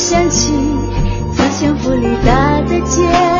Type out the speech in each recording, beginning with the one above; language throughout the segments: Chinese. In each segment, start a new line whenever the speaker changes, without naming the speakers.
想起曾像弗里达的街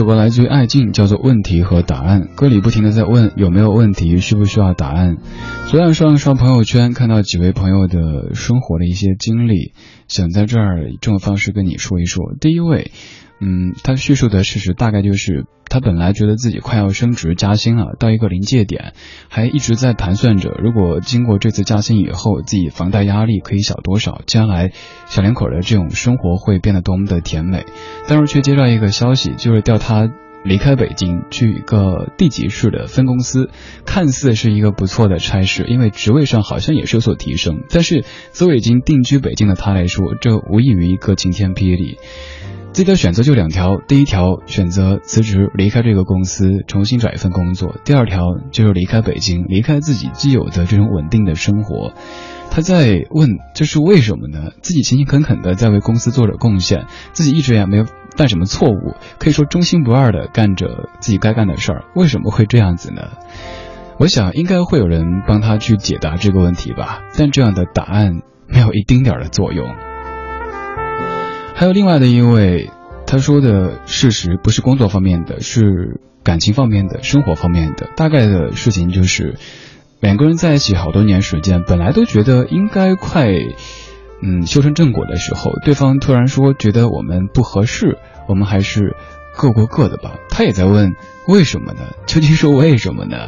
首歌来自于爱静，叫做《问题和答案》。歌里不停的在问有没有问题，需不需要答案。昨晚上刷朋友圈，看到几位朋友的生活的一些经历，想在这儿以这种方式跟你说一说。第一位。嗯，他叙述的事实大概就是，他本来觉得自己快要升职加薪了，到一个临界点，还一直在盘算着，如果经过这次加薪以后，自己房贷压力可以小多少，将来小两口的这种生活会变得多么的甜美。但是却接到一个消息，就是调他离开北京，去一个地级市的分公司，看似是一个不错的差事，因为职位上好像也是有所提升。但是作为已经定居北京的他来说，这无异于一个晴天霹雳。自己的选择就两条，第一条选择辞职离开这个公司，重新找一份工作；第二条就是离开北京，离开自己既有的这种稳定的生活。他在问这是为什么呢？自己勤勤恳恳的在为公司做着贡献，自己一直也没有犯什么错误，可以说忠心不二的干着自己该干的事儿，为什么会这样子呢？我想应该会有人帮他去解答这个问题吧，但这样的答案没有一丁点儿的作用。还有另外的一位，他说的事实不是工作方面的，是感情方面的、生活方面的。大概的事情就是，两个人在一起好多年时间，本来都觉得应该快，嗯，修成正果的时候，对方突然说觉得我们不合适，我们还是各过各的吧。他也在问为什么呢？究竟是为什么呢？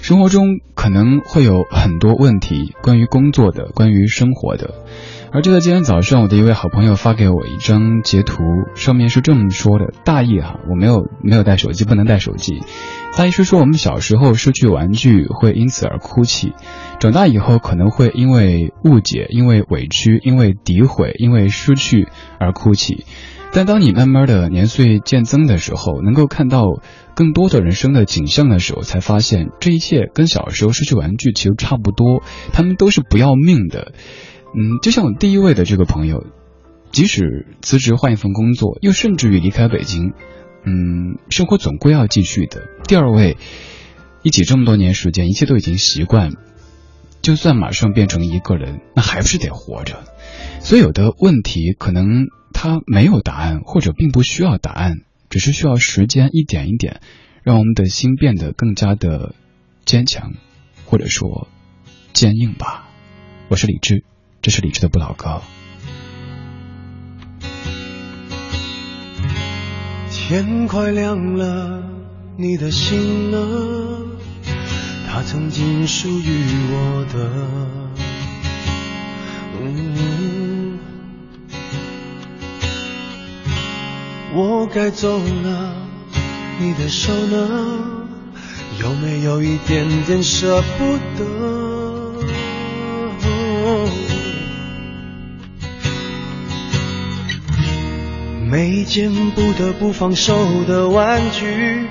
生活中可能会有很多问题，关于工作的，关于生活的。而就在今天早上，我的一位好朋友发给我一张截图，上面是这么说的：大意哈，我没有没有带手机，不能带手机。大意是说，我们小时候失去玩具会因此而哭泣，长大以后可能会因为误解、因为委屈、因为诋毁、因为失去而哭泣。但当你慢慢的年岁渐增的时候，能够看到更多的人生的景象的时候，才发现这一切跟小时候失去玩具其实差不多，他们都是不要命的。嗯，就像我第一位的这个朋友，即使辞职换一份工作，又甚至于离开北京，嗯，生活总归要继续的。第二位，一起这么多年时间，一切都已经习惯，就算马上变成一个人，那还不是得活着。所以有的问题可能他没有答案，或者并不需要答案，只是需要时间一点一点，让我们的心变得更加的坚强，或者说坚硬吧。我是李志。这是李志的不老歌。
天快亮了，你的心呢？它曾经属于我的。嗯，我该走了，你的手呢？有没有一点点舍不得？每一件不得不放手的玩具，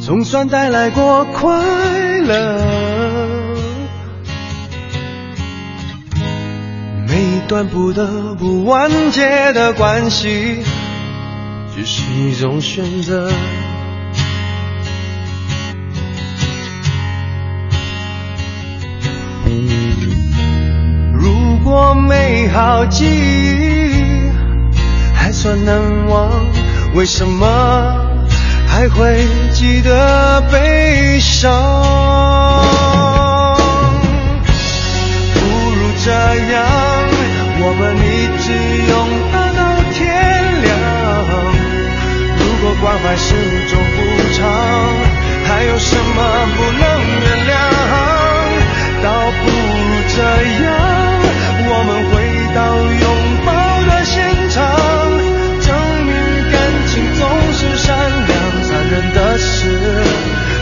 总算带来过快乐。每一段不得不完结的关系，只是一种选择。好记忆还算难忘，为什么还会记得悲伤？不如这样，我们一直拥抱到天亮。如果关怀是种补偿，还有什么不能原谅？倒不如这样。我们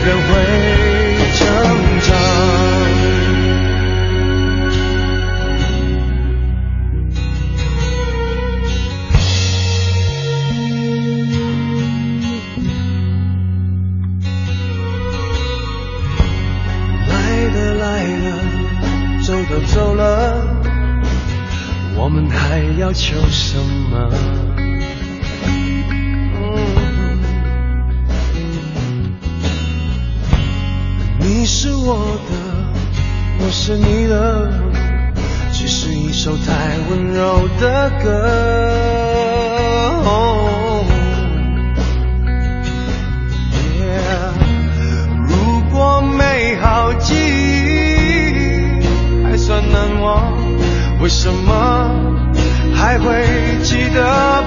人会成长。来的来了，走的走了。我们还要求什么？是我的，我是你的，只是一首太温柔的歌。如果美好记忆还算难忘。为什么还会记得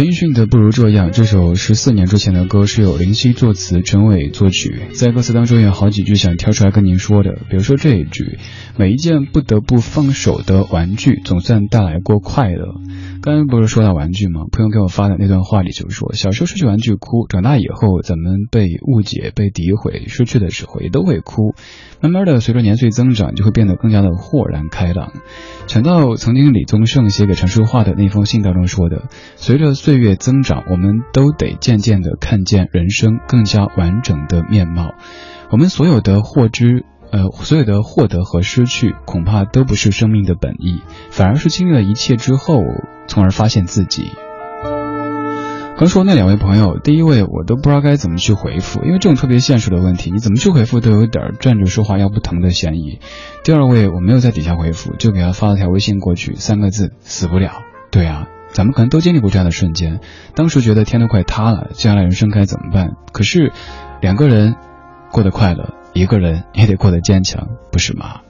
陈奕迅的《不如这样》这首十四年之前的歌是由林夕作词，陈伟作曲。在歌词当中有好几句想挑出来跟您说的，比如说这一句：“每一件不得不放手的玩具，总算带来过快乐。”刚刚不是说到玩具吗？朋友给我发的那段话里就说：“小时候失去玩具哭，长大以后咱们被误解、被诋毁，失去的时候也都会哭。慢慢的，随着年岁增长，就会变得更加的豁然开朗。”想到曾经李宗盛写给陈淑桦的那封信当中说的：“随着岁月增长，我们都得渐渐的看见人生更加完整的面貌。我们所有的获知。”呃，所有的获得和失去，恐怕都不是生命的本意，反而是经历了一切之后，从而发现自己。刚说那两位朋友，第一位我都不知道该怎么去回复，因为这种特别现实的问题，你怎么去回复都有点站着说话腰不疼的嫌疑。第二位我没有在底下回复，就给他发了条微信过去，三个字：死不了。对啊，咱们可能都经历过这样的瞬间，当时觉得天都快塌了，接下来人生该怎么办？可是两个人过得快乐。一个人也得过得坚强，不是吗？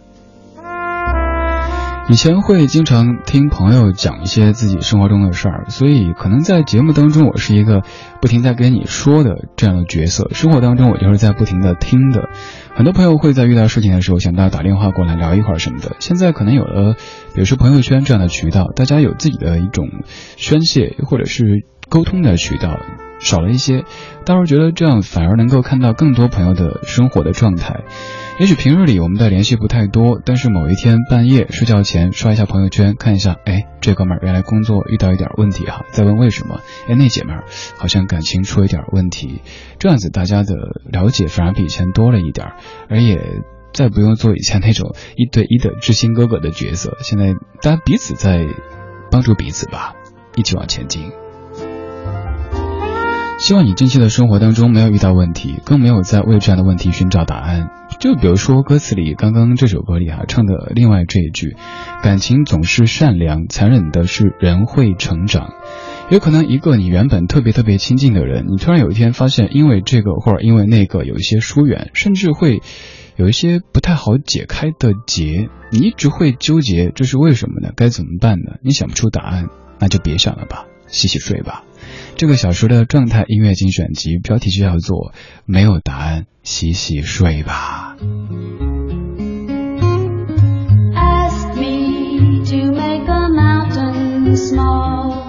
以前会经常听朋友讲一些自己生活中的事儿，所以可能在节目当中，我是一个不停在跟你说的这样的角色。生活当中，我就是在不停的听的。很多朋友会在遇到事情的时候，想到打电话过来聊一会儿什么的。现在可能有了，比如说朋友圈这样的渠道，大家有自己的一种宣泄或者是沟通的渠道。少了一些，倒是觉得这样反而能够看到更多朋友的生活的状态。也许平日里我们的联系不太多，但是某一天半夜睡觉前刷一下朋友圈，看一下，哎，这哥们儿原来工作遇到一点问题哈，再问为什么？哎，那姐们儿好像感情出一点问题，这样子大家的了解反而比以前多了一点，而也再不用做以前那种一对一的知心哥哥的角色，现在大家彼此在帮助彼此吧，一起往前进。希望你近期的生活当中没有遇到问题，更没有在为这样的问题寻找答案。就比如说歌词里刚刚这首歌里啊唱的另外这一句：“感情总是善良，残忍的是人会成长。”有可能一个你原本特别特别亲近的人，你突然有一天发现，因为这个或者因为那个有一些疏远，甚至会有一些不太好解开的结，你一直会纠结，这是为什么呢？该怎么办呢？你想不出答案，那就别想了吧，洗洗睡吧。这个小说的状态音乐精选集标题就叫做“没有答案，洗洗睡吧”。
to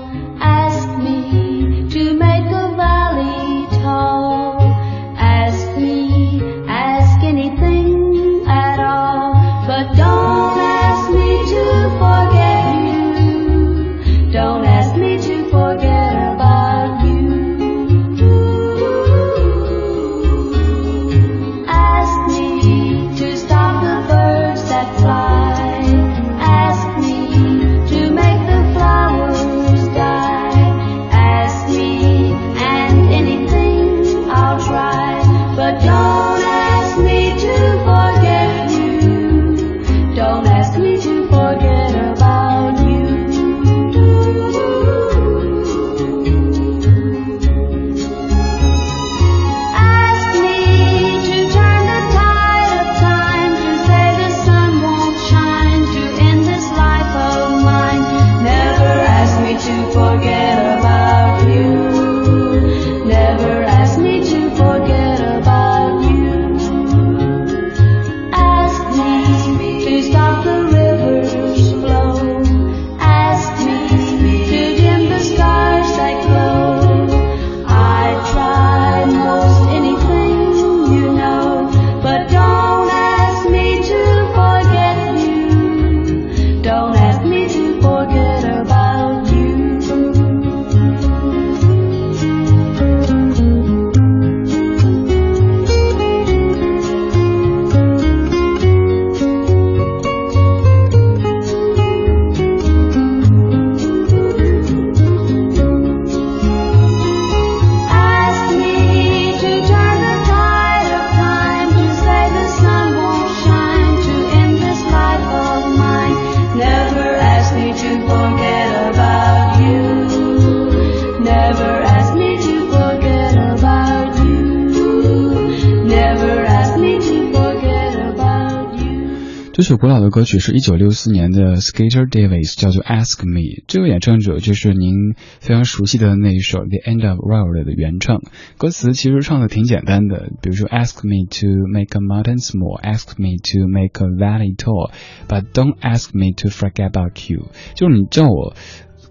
这首古老的歌曲是一九六四年的 Skater Davis，叫做 Ask Me。这位演唱者就是您非常熟悉的那一首 The End of World 的原唱。歌词其实唱的挺简单的，比如说 Ask me to make a mountain small，Ask me to make a valley tall，but don't ask me to forget about you。就是你叫我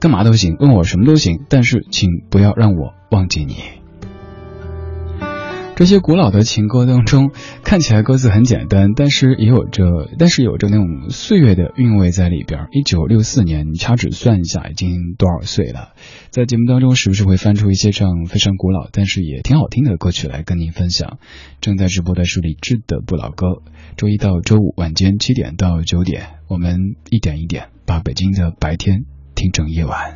干嘛都行，问我什么都行，但是请不要让我忘记你。这些古老的情歌当中，看起来歌词很简单，但是也有着，但是有着那种岁月的韵味在里边。一九六四年，你掐指算一下，已经多少岁了？在节目当中，是不是会翻出一些这样非常古老，但是也挺好听的歌曲来跟您分享？正在直播的是李志的不老歌。周一到周五晚间七点到九点，我们一点一点把北京的白天听成夜晚。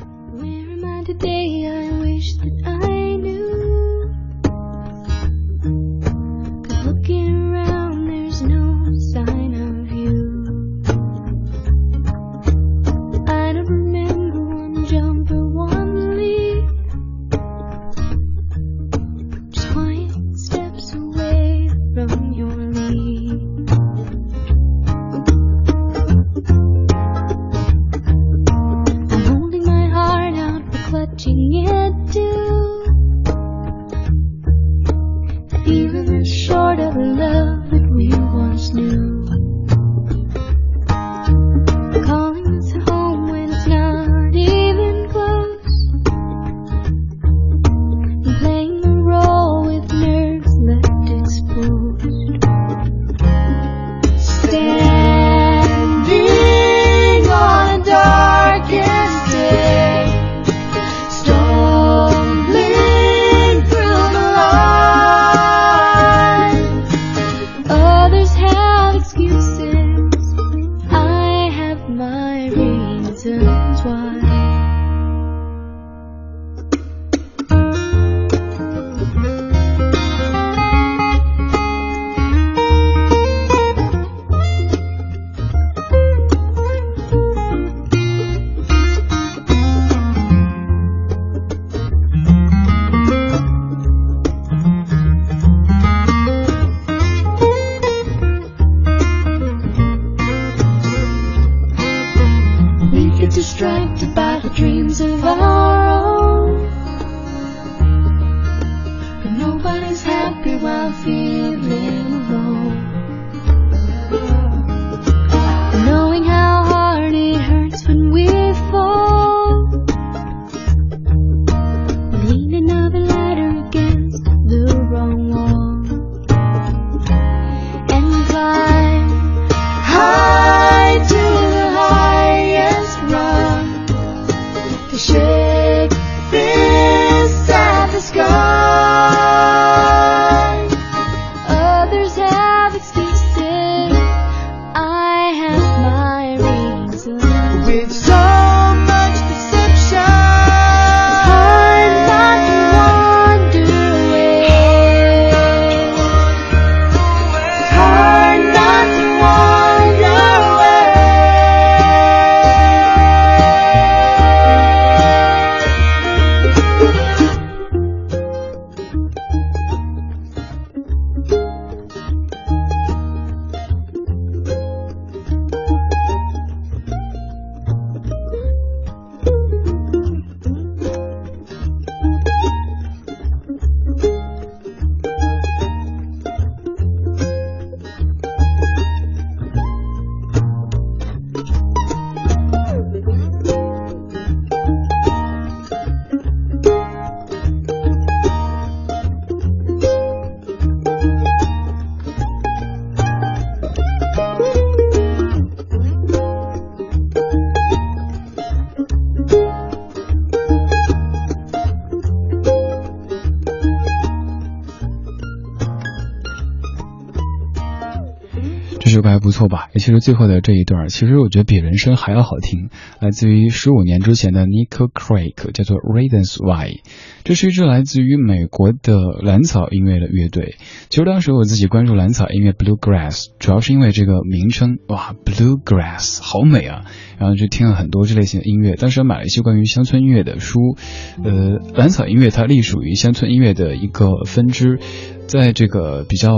其实最后的这一段，其实我觉得比人声还要好听，来自于十五年之前的 Nickel Craig，叫做 Reasons Why。这是一支来自于美国的蓝草音乐的乐队。其实当时我自己关注蓝草音乐 Bluegrass，主要是因为这个名称，哇，Bluegrass 好美啊！然后就听了很多这类型的音乐。当时买了一些关于乡村音乐的书。呃，蓝草音乐它隶属于乡村音乐的一个分支。在这个比较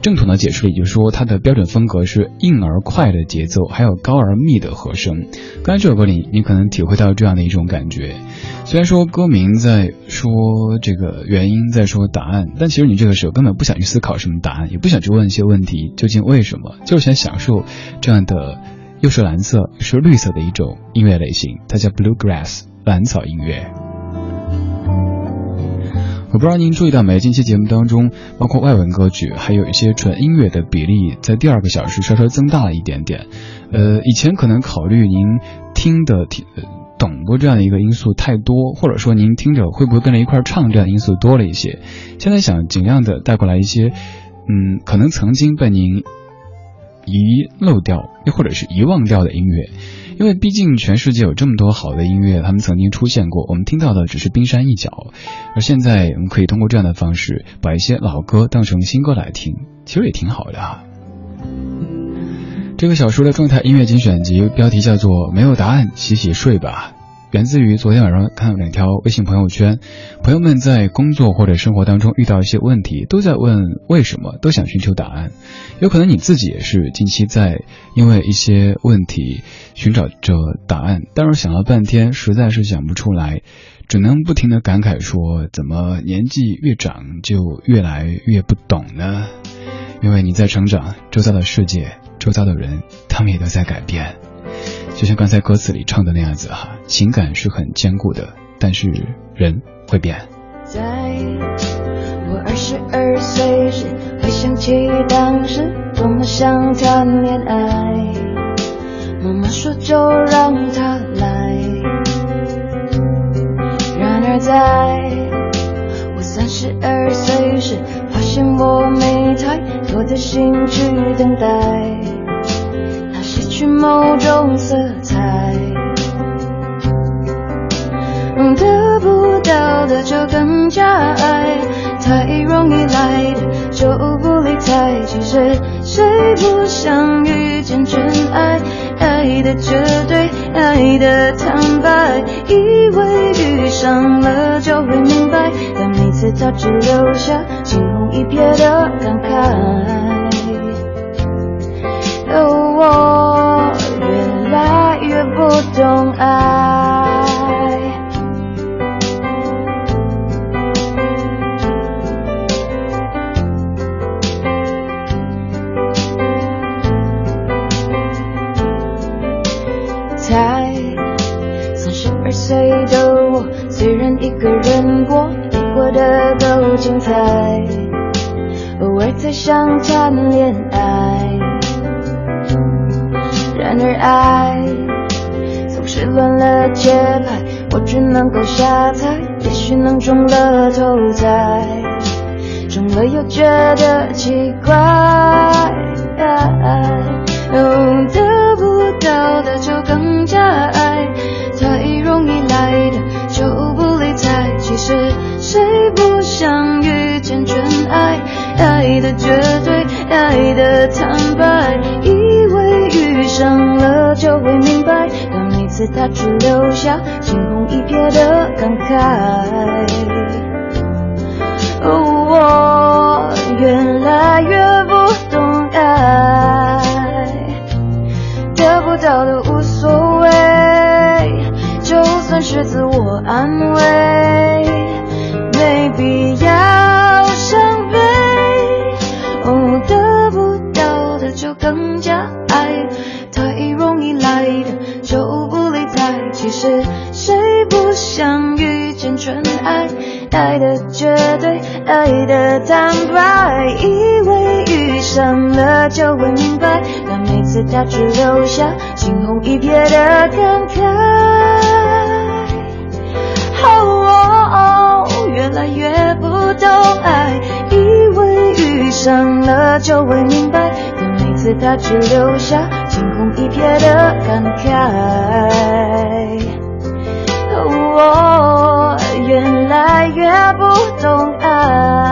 正统的解释里，就是说它的标准风格是硬而快的节奏，还有高而密的和声。刚才这首歌里，你可能体会到这样的一种感觉。虽然说歌名在说这个原因，在说答案，但其实你这个时候根本不想去思考什么答案，也不想去问一些问题，究竟为什么，就是想享受这样的又是蓝色又是绿色的一种音乐类型，它叫 bluegrass 蓝草音乐。我不知道您注意到没？近期节目当中，包括外文歌曲，还有一些纯音乐的比例，在第二个小时稍稍增大了一点点。呃，以前可能考虑您听的听懂过这样的一个因素太多，或者说您听着会不会跟着一块唱这样的因素多了一些。现在想尽量的带过来一些，嗯，可能曾经被您遗漏掉，又或者是遗忘掉的音乐。因为毕竟全世界有这么多好的音乐，他们曾经出现过，我们听到的只是冰山一角。而现在，我们可以通过这样的方式，把一些老歌当成新歌来听，其实也挺好的啊。这个小说的状态音乐精选集标题叫做《没有答案，洗洗睡吧》。源自于昨天晚上看两条微信朋友圈，朋友们在工作或者生活当中遇到一些问题，都在问为什么，都想寻求答案。有可能你自己也是近期在因为一些问题寻找着答案，但是想了半天，实在是想不出来，只能不停的感慨说：怎么年纪越长就越来越不懂呢？因为你在成长，周遭的世界，周遭的人，他们也都在改变。就像刚才歌词里唱的那样子哈，情感是很坚固的，但是人会变。
在我二十二岁时，回想起当时多么想谈恋爱，妈妈说就让他来。然而在我三十二岁时，发现我没太多的心去等待。是某种色彩，得不到的就更加爱，太容易来的就不理睬。其实谁不想遇见真爱？爱的绝对，爱的坦白，以为遇上了就会明白，但每次他只留下惊鸿一瞥的感慨。我不懂爱，才三十二岁的我，虽然一个人过，也过得够精彩，偶尔才想谈恋爱。然而爱乱了节拍，我只能够瞎猜，也许能中了头彩，中了又觉得奇怪。得不到的就更加爱，太容易来的就不理睬。其实谁不想遇见真爱？爱的绝对，爱的坦白。以为遇上了就会明明白，但每次他只留下惊鸿一瞥的感慨。哦我越来越就会明白，但每次他只留下惊鸿一瞥的感慨。哦，越来越不懂爱，以为遇上了就会明白，但每次他只留下。惊鸿一瞥的感慨，我越来越不懂爱。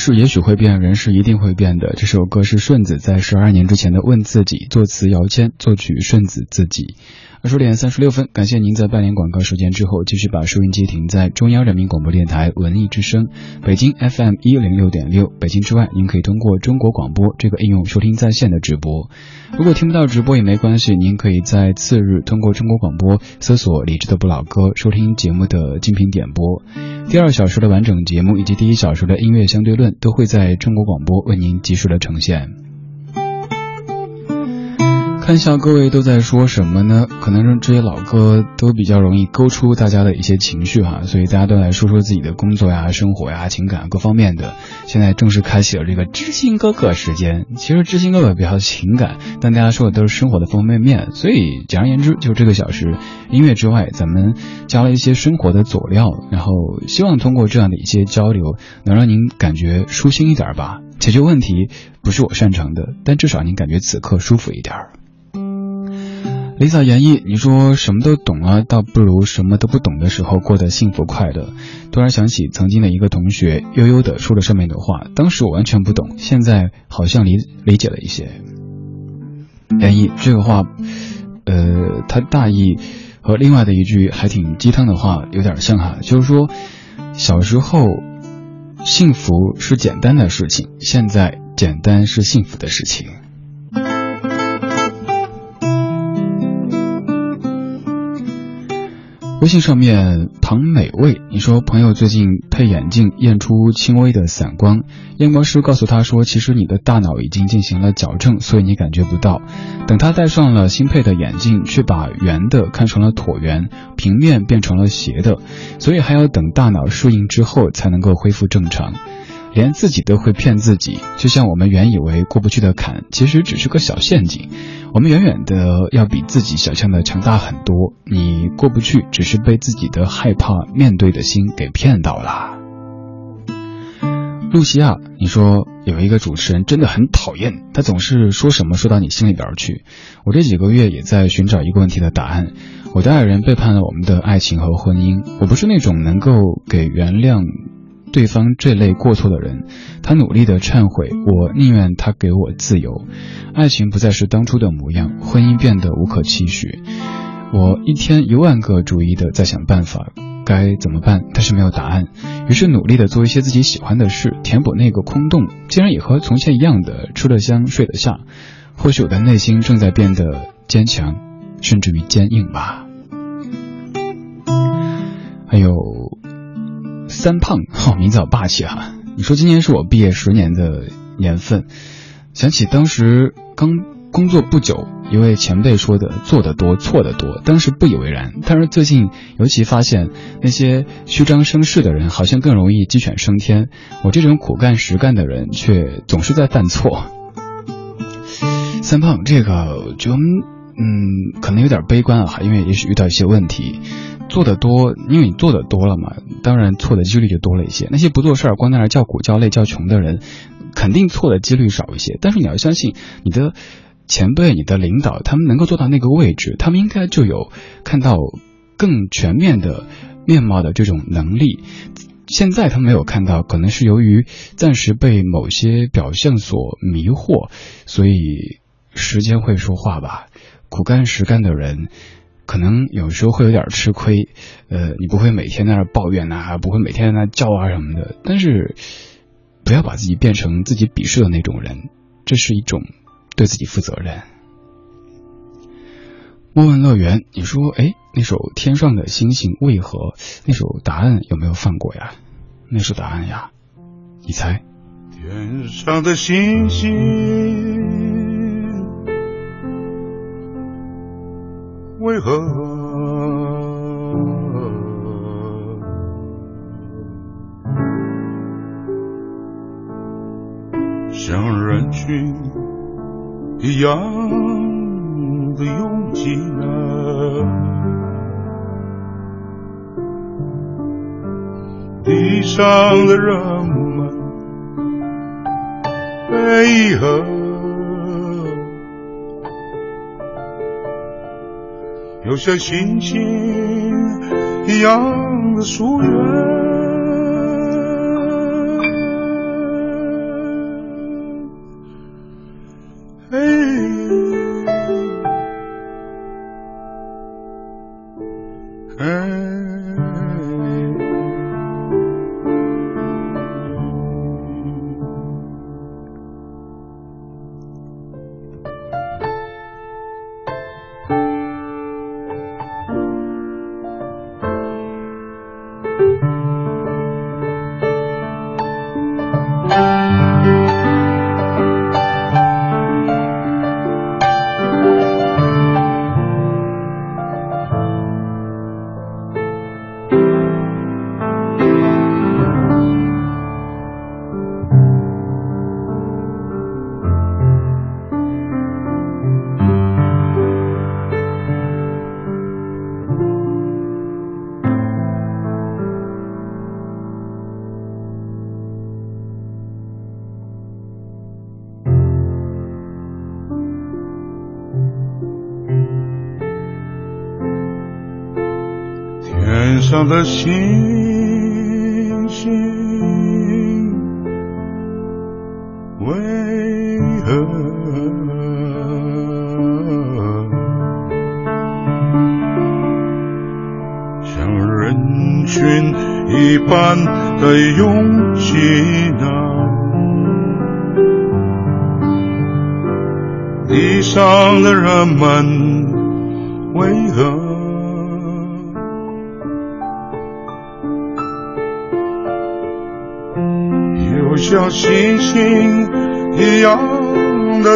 事也许会变，人是一定会变的。这首歌是顺子在十二年之前的《问自己》，作词姚谦，作曲顺子自己。二十点三十六分，感谢您在半年广告时间之后，继续把收音机停在中央人民广播电台文艺之声，北京 FM 一零六点六。北京之外，您可以通过中国广播这个应用收听在线的直播。如果听不到直播也没关系，您可以在次日通过中国广播搜索李志的不老歌，收听节目的精品点播。第二小时的完整节目以及第一小时的音乐相对论都会在中国广播为您及时的呈现。看一下各位都在说什么呢？可能这些老歌都比较容易勾出大家的一些情绪哈，所以大家都来说说自己的工作呀、生活呀、情感各方面的。现在正式开启了这个知心哥哥时间。其实知心哥哥比较情感，但大家说的都是生活的方方面面。所以简而言之，就这个小时音乐之外，咱们加了一些生活的佐料，然后希望通过这样的一些交流，能让您感觉舒心一点吧。解决问题不是我擅长的，但至少您感觉此刻舒服一点儿。Lisa 演绎，你说什么都懂啊，倒不如什么都不懂的时候过得幸福快乐。突然想起曾经的一个同学，悠悠的说了上面的话，当时我完全不懂，现在好像理理解了一些。演绎这个话，呃，他大意和另外的一句还挺鸡汤的话有点像哈，就是说小时候。幸福是简单的事情，现在简单是幸福的事情。微信上面唐美味，你说朋友最近配眼镜验出轻微的散光，验光师告诉他说，其实你的大脑已经进行了矫正，所以你感觉不到。等他戴上了新配的眼镜，却把圆的看成了椭圆，平面变成了斜的，所以还要等大脑适应之后才能够恢复正常。连自己都会骗自己，就像我们原以为过不去的坎，其实只是个小陷阱。我们远远的要比自己想象的强大很多，你过不去，只是被自己的害怕面对的心给骗到了。露西亚，你说有一个主持人真的很讨厌，他总是说什么说到你心里边去。我这几个月也在寻找一个问题的答案。我的爱人背叛了我们的爱情和婚姻，我不是那种能够给原谅。对方这类过错的人，他努力的忏悔，我宁愿他给我自由。爱情不再是当初的模样，婚姻变得无可期许。我一天一万个主意的在想办法，该怎么办？但是没有答案。于是努力的做一些自己喜欢的事，填补那个空洞。竟然也和从前一样的吃得香，睡得下。或许我的内心正在变得坚强，甚至于坚硬吧。还有。三胖，哦，名字好霸气哈！你说今年是我毕业十年的年份，想起当时刚工作不久，一位前辈说的“做得多，错得多”，当时不以为然。但是最近尤其发现，那些虚张声势的人好像更容易鸡犬升天，我这种苦干实干的人却总是在犯错。三胖，这个就嗯，可能有点悲观啊，因为也许遇到一些问题。做的多，因为你做的多了嘛，当然错的几率就多了一些。那些不做事儿、光在那叫苦叫累叫穷的人，肯定错的几率少一些。但是你要相信你的前辈、你的领导，他们能够做到那个位置，他们应该就有看到更全面的面貌的这种能力。现在他没有看到，可能是由于暂时被某些表象所迷惑，所以时间会说话吧。苦干实干的人。可能有时候会有点吃亏，呃，你不会每天在那抱怨呐，不会每天在那叫啊什么的。但是，不要把自己变成自己鄙视的那种人，这是一种对自己负责任。莫问乐园，你说，哎，那首《天上的星星为何》那首答案有没有放过呀？那首答案呀，你猜？
天上的星星。为何像人群一样的拥挤呢？地上的人们为何？又像星星一样的疏远。
上的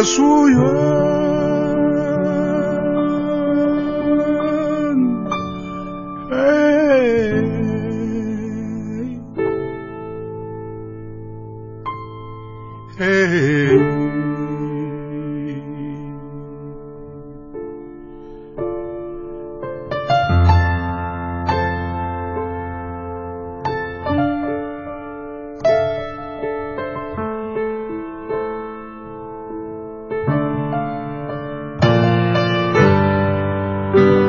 所有天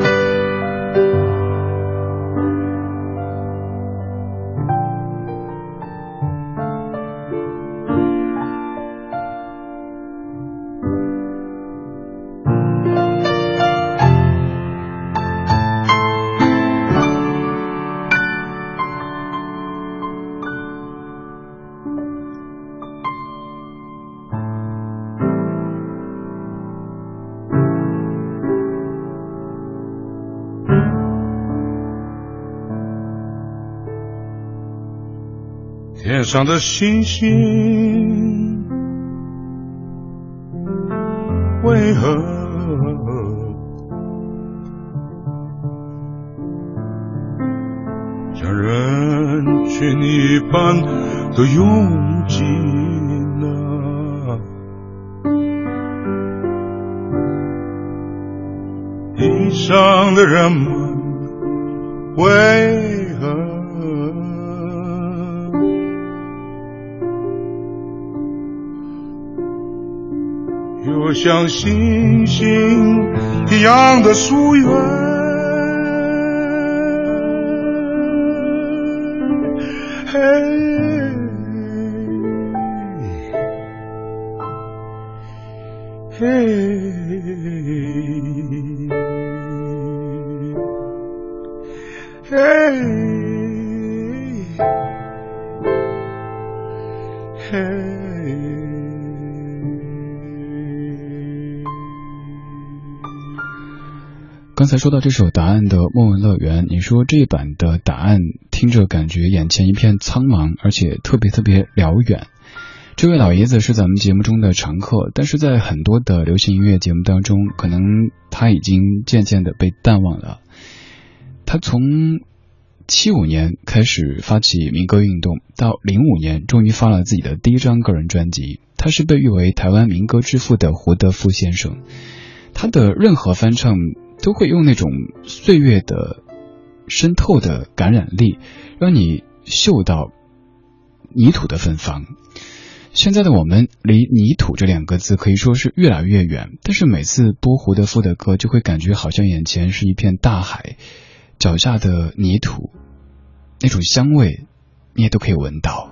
上的星星为何像人群一般的拥挤呢？地上的人们为像星星一样的疏远，嘿，嘿，嘿。
刚才说到这首答案的《莫文乐园》，你说这一版的答案听着感觉眼前一片苍茫，而且特别特别辽远。这位老爷子是咱们节目中的常客，但是在很多的流行音乐节目当中，可能他已经渐渐的被淡忘了。他从七五年开始发起民歌运动，到零五年终于发了自己的第一张个人专辑。他是被誉为台湾民歌之父的胡德夫先生，他的任何翻唱。都会用那种岁月的深透的感染力，让你嗅到泥土的芬芳。现在的我们离泥土这两个字可以说是越来越远，但是每次播胡德夫的歌，就会感觉好像眼前是一片大海，脚下的泥土那种香味，你也都可以闻到。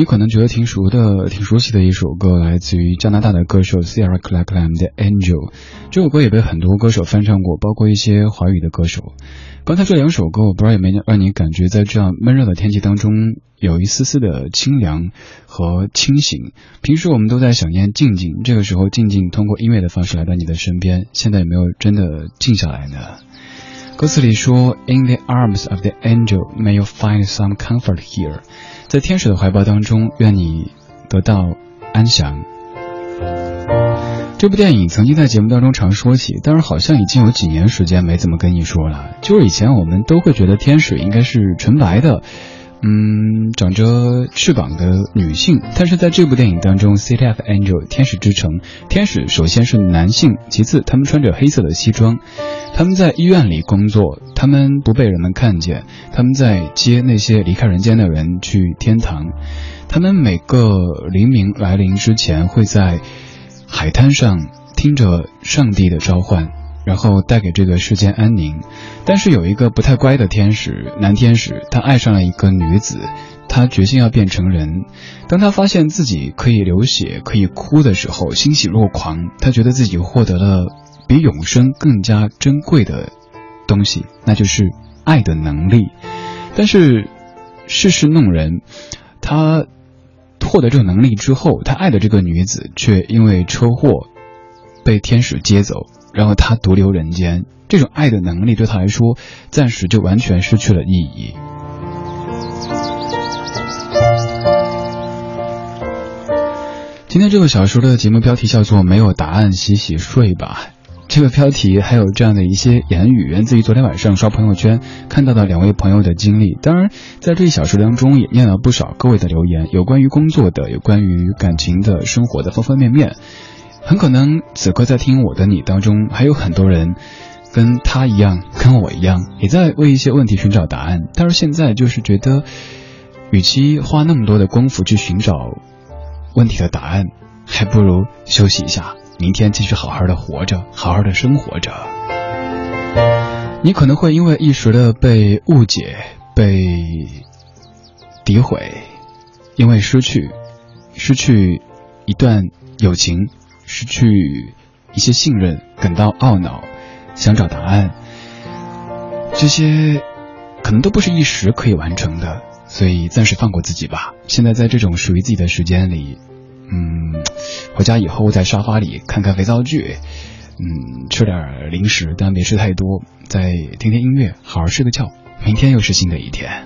你可能觉得挺熟的、挺熟悉的一首歌，来自于加拿大的歌手 Sarah Clackham 的《Angel》。这首歌也被很多歌手翻唱过，包括一些华语的歌手。刚才这两首歌，我不知道有没有让你感觉在这样闷热的天气当中，有一丝丝的清凉和清醒。平时我们都在想念静静，这个时候静静通过音乐的方式来到你的身边，现在有没有真的静下来呢？歌词里说：“In the arms of the angel, may you find some comfort here。”在天使的怀抱当中，愿你得到安详。这部电影曾经在节目当中常说起，但是好像已经有几年时间没怎么跟你说了。就是以前我们都会觉得天使应该是纯白的，嗯，长着翅膀的女性，但是在这部电影当中，《City of Angel》天使之城，天使首先是男性，其次他们穿着黑色的西装，他们在医院里工作，他们不被人们看见，他们在接那些离开人间的人去天堂，他们每个黎明来临之前会在海滩上听着上帝的召唤。然后带给这个世间安宁，但是有一个不太乖的天使，男天使，他爱上了一个女子，他决心要变成人。当他发现自己可以流血、可以哭的时候，欣喜若狂。他觉得自己获得了比永生更加珍贵的东西，那就是爱的能力。但是世事弄人，他获得这个能力之后，他爱的这个女子却因为车祸被天使接走。然后他独留人间，这种爱的能力对他来说，暂时就完全失去了意义。今天这个小说的节目标题叫做《没有答案，洗洗睡吧》。这个标题还有这样的一些言语，源自于昨天晚上刷朋友圈看到的两位朋友的经历。当然，在这一小时当中也念了不少各位的留言，有关于工作的，有关于感情的、生活的方方面面。很可能此刻在听我的你当中，还有很多人跟他一样，跟我一样，也在为一些问题寻找答案。但是现在就是觉得，与其花那么多的功夫去寻找问题的答案，还不如休息一下，明天继续好好的活着，好好的生活着。你可能会因为一时的被误解、被诋毁，因为失去，失去一段友情。失去一些信任，感到懊恼，想找答案，这些可能都不是一时可以完成的，所以暂时放过自己吧。现在在这种属于自己的时间里，嗯，回家以后在沙发里看看肥皂剧，嗯，吃点零食，但别吃太多，再听听音乐，好好睡个觉，明天又是新的一天。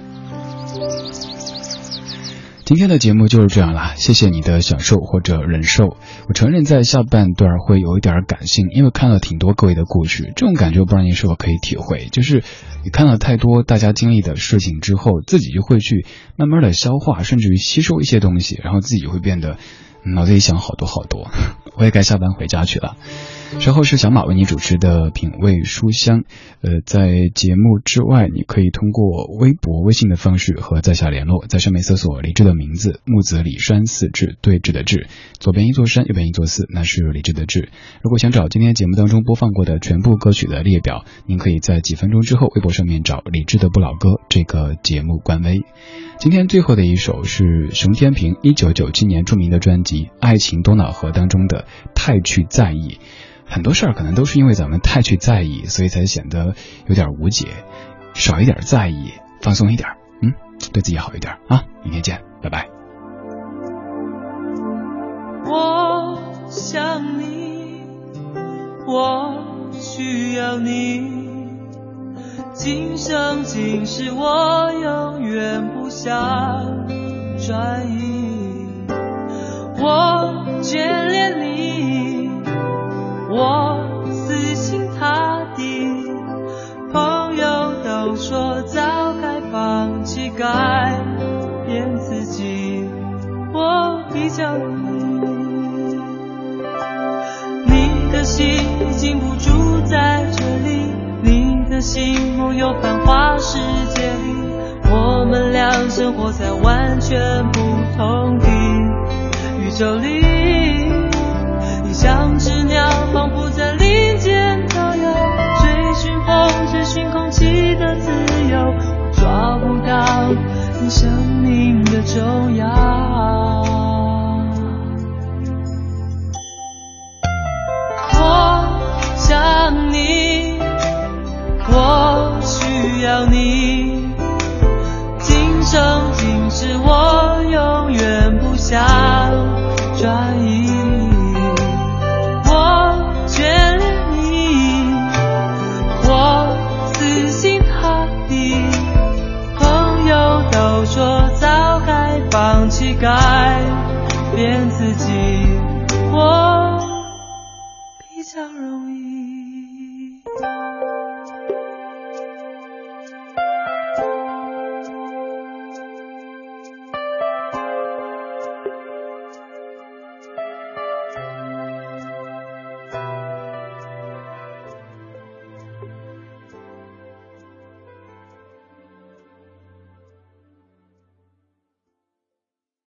今天的节目就是这样了，谢谢你的享受或者忍受。我承认在下半段会有一点感性，因为看了挺多各位的故事，这种感觉不知道您是否可以体会，就是你看了太多大家经历的事情之后，自己就会去慢慢的消化，甚至于吸收一些东西，然后自己就会变得脑子里想好多好多。我也该下班回家去了。稍后是小马为你主持的品味书香，呃，在节目之外，你可以通过微博、微信的方式和在下联络，在上面搜索李志的名字，木子李山四志对峙的志，左边一座山，右边一座寺，那是李志的志。如果想找今天节目当中播放过的全部歌曲的列表，您可以在几分钟之后微博上面找李志的不老歌这个节目官微。今天最后的一首是熊天平一九九七年著名的专辑《爱情多瑙河》当中的《太去在意》。很多事儿可能都是因为咱们太去在意，所以才显得有点无解。少一点在意，放松一点，嗯，对自己好一点啊！明天见，拜拜。
我想你，我需要你，今生今世我永远不想转移，我眷恋你。我死心塌地，朋友都说早该放弃，改变自己。我比较你，你的心已经不住在这里，你的心梦游繁华世界里，我们俩生活在完全不同的宙里。你像只鸟，仿佛在林间飘摇，追寻风，追寻空气的自由。我抓不到你生命的重要。我想你，我需要你，放